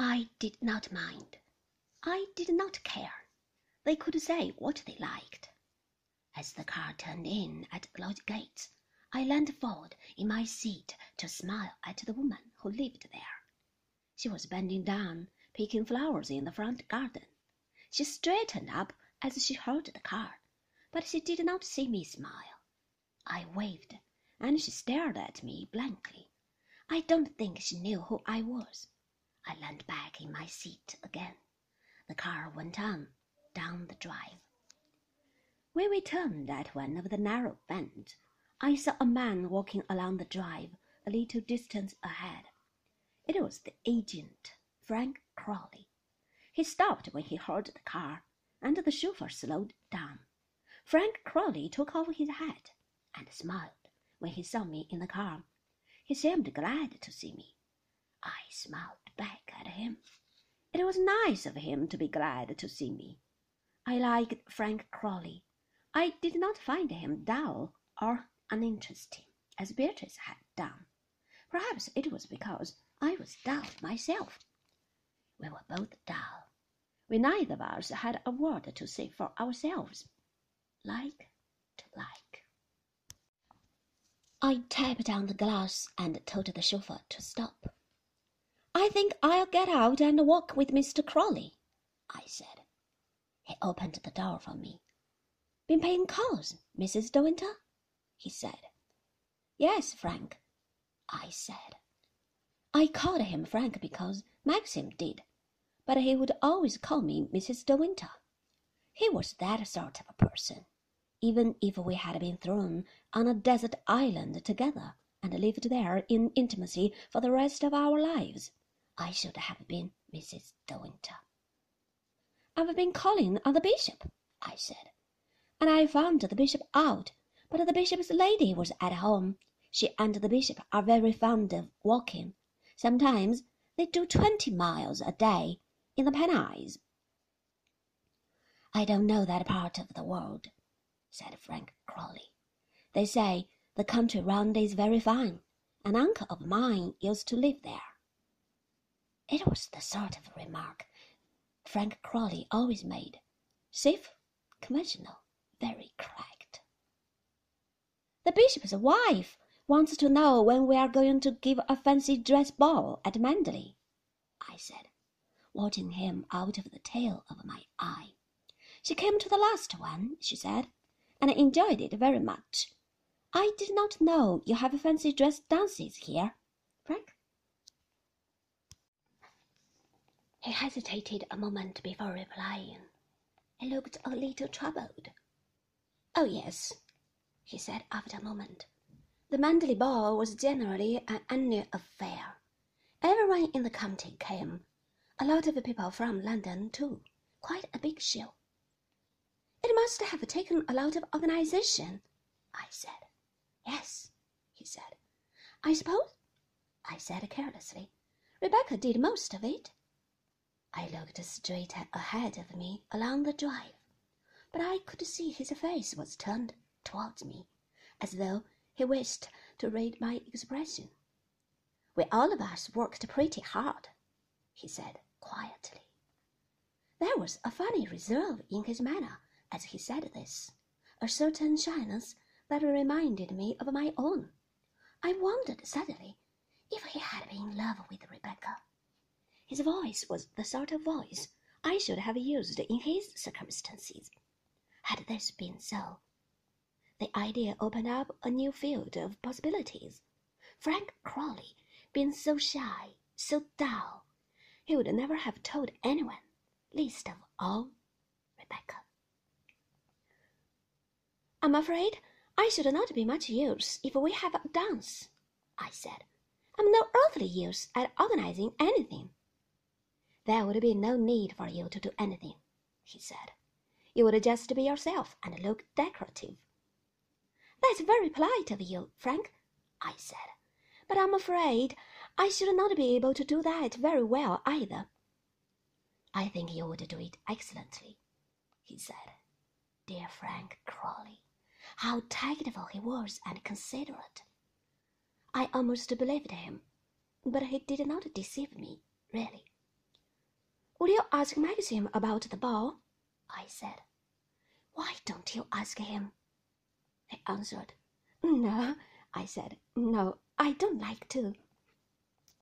I did not mind. I did not care. They could say what they liked. As the car turned in at the lodge gates, I leaned forward in my seat to smile at the woman who lived there. She was bending down, picking flowers in the front garden. She straightened up as she heard the car, but she did not see me smile. I waved, and she stared at me blankly. I don't think she knew who I was. I leaned back in my seat again. The car went on down the drive. When we turned at one of the narrow bends, I saw a man walking along the drive a little distance ahead. It was the agent, Frank Crawley. He stopped when he heard the car, and the chauffeur slowed down. Frank Crawley took off his hat and smiled when he saw me in the car. He seemed glad to see me. I smiled back at him. It was nice of him to be glad to see me. I liked Frank Crawley. I did not find him dull or uninteresting, as Beatrice had done. Perhaps it was because I was dull myself. We were both dull. We neither of us had a word to say for ourselves. Like to like. I tapped on the glass and told the chauffeur to stop. I think I'll get out and walk with Mr. Crawley, I said. He opened the door for me. Been paying calls, Mrs. De Winter? he said. Yes, Frank, I said. I called him Frank because Maxim did, but he would always call me Mrs. De Winter. He was that sort of a person, even if we had been thrown on a desert island together and lived there in intimacy for the rest of our lives. I should have been Mrs. De Winter. I've been calling on the bishop, I said, and I found the bishop out, but the bishop's lady was at home. She and the bishop are very fond of walking. Sometimes they do twenty miles a day in the Pennines. I don't know that part of the world, said Frank Crawley. They say the country round is very fine. An uncle of mine used to live there. It was the sort of remark Frank Crawley always made, safe, conventional, very correct. The bishop's wife wants to know when we are going to give a fancy dress ball at Manderley, I said, watching him out of the tail of my eye. She came to the last one, she said, and enjoyed it very much. I did not know you have fancy dress dances here, Frank. He hesitated a moment before replying. He looked a little troubled. Oh, yes, he said after a moment. The Manderley ball was generally an annual affair. Everyone in the county came. A lot of people from London, too. Quite a big show. It must have taken a lot of organization, I said. Yes, he said. I suppose, I said carelessly. Rebecca did most of it. I looked straight ahead of me along the drive, but I could see his face was turned towards me, as though he wished to read my expression. We all of us worked pretty hard, he said quietly. There was a funny reserve in his manner as he said this, a certain shyness that reminded me of my own. I wondered suddenly if he had been in love with Rebecca. His voice was the sort of voice I should have used in his circumstances. Had this been so, the idea opened up a new field of possibilities. Frank Crawley, being so shy, so dull, he would never have told anyone, least of all Rebecca. I'm afraid I should not be much use if we have a dance, I said. I'm no earthly use at organizing anything. There would be no need for you to do anything, he said. You would just be yourself and look decorative. That's very polite of you, Frank, I said, but I'm afraid I should not be able to do that very well either. I think you would do it excellently, he said. Dear Frank Crawley, how tactful he was and considerate. I almost believed him, but he did not deceive me, really. Will you ask Maxim about the ball? I said. Why don't you ask him? He answered. No, I said. No, I don't like to.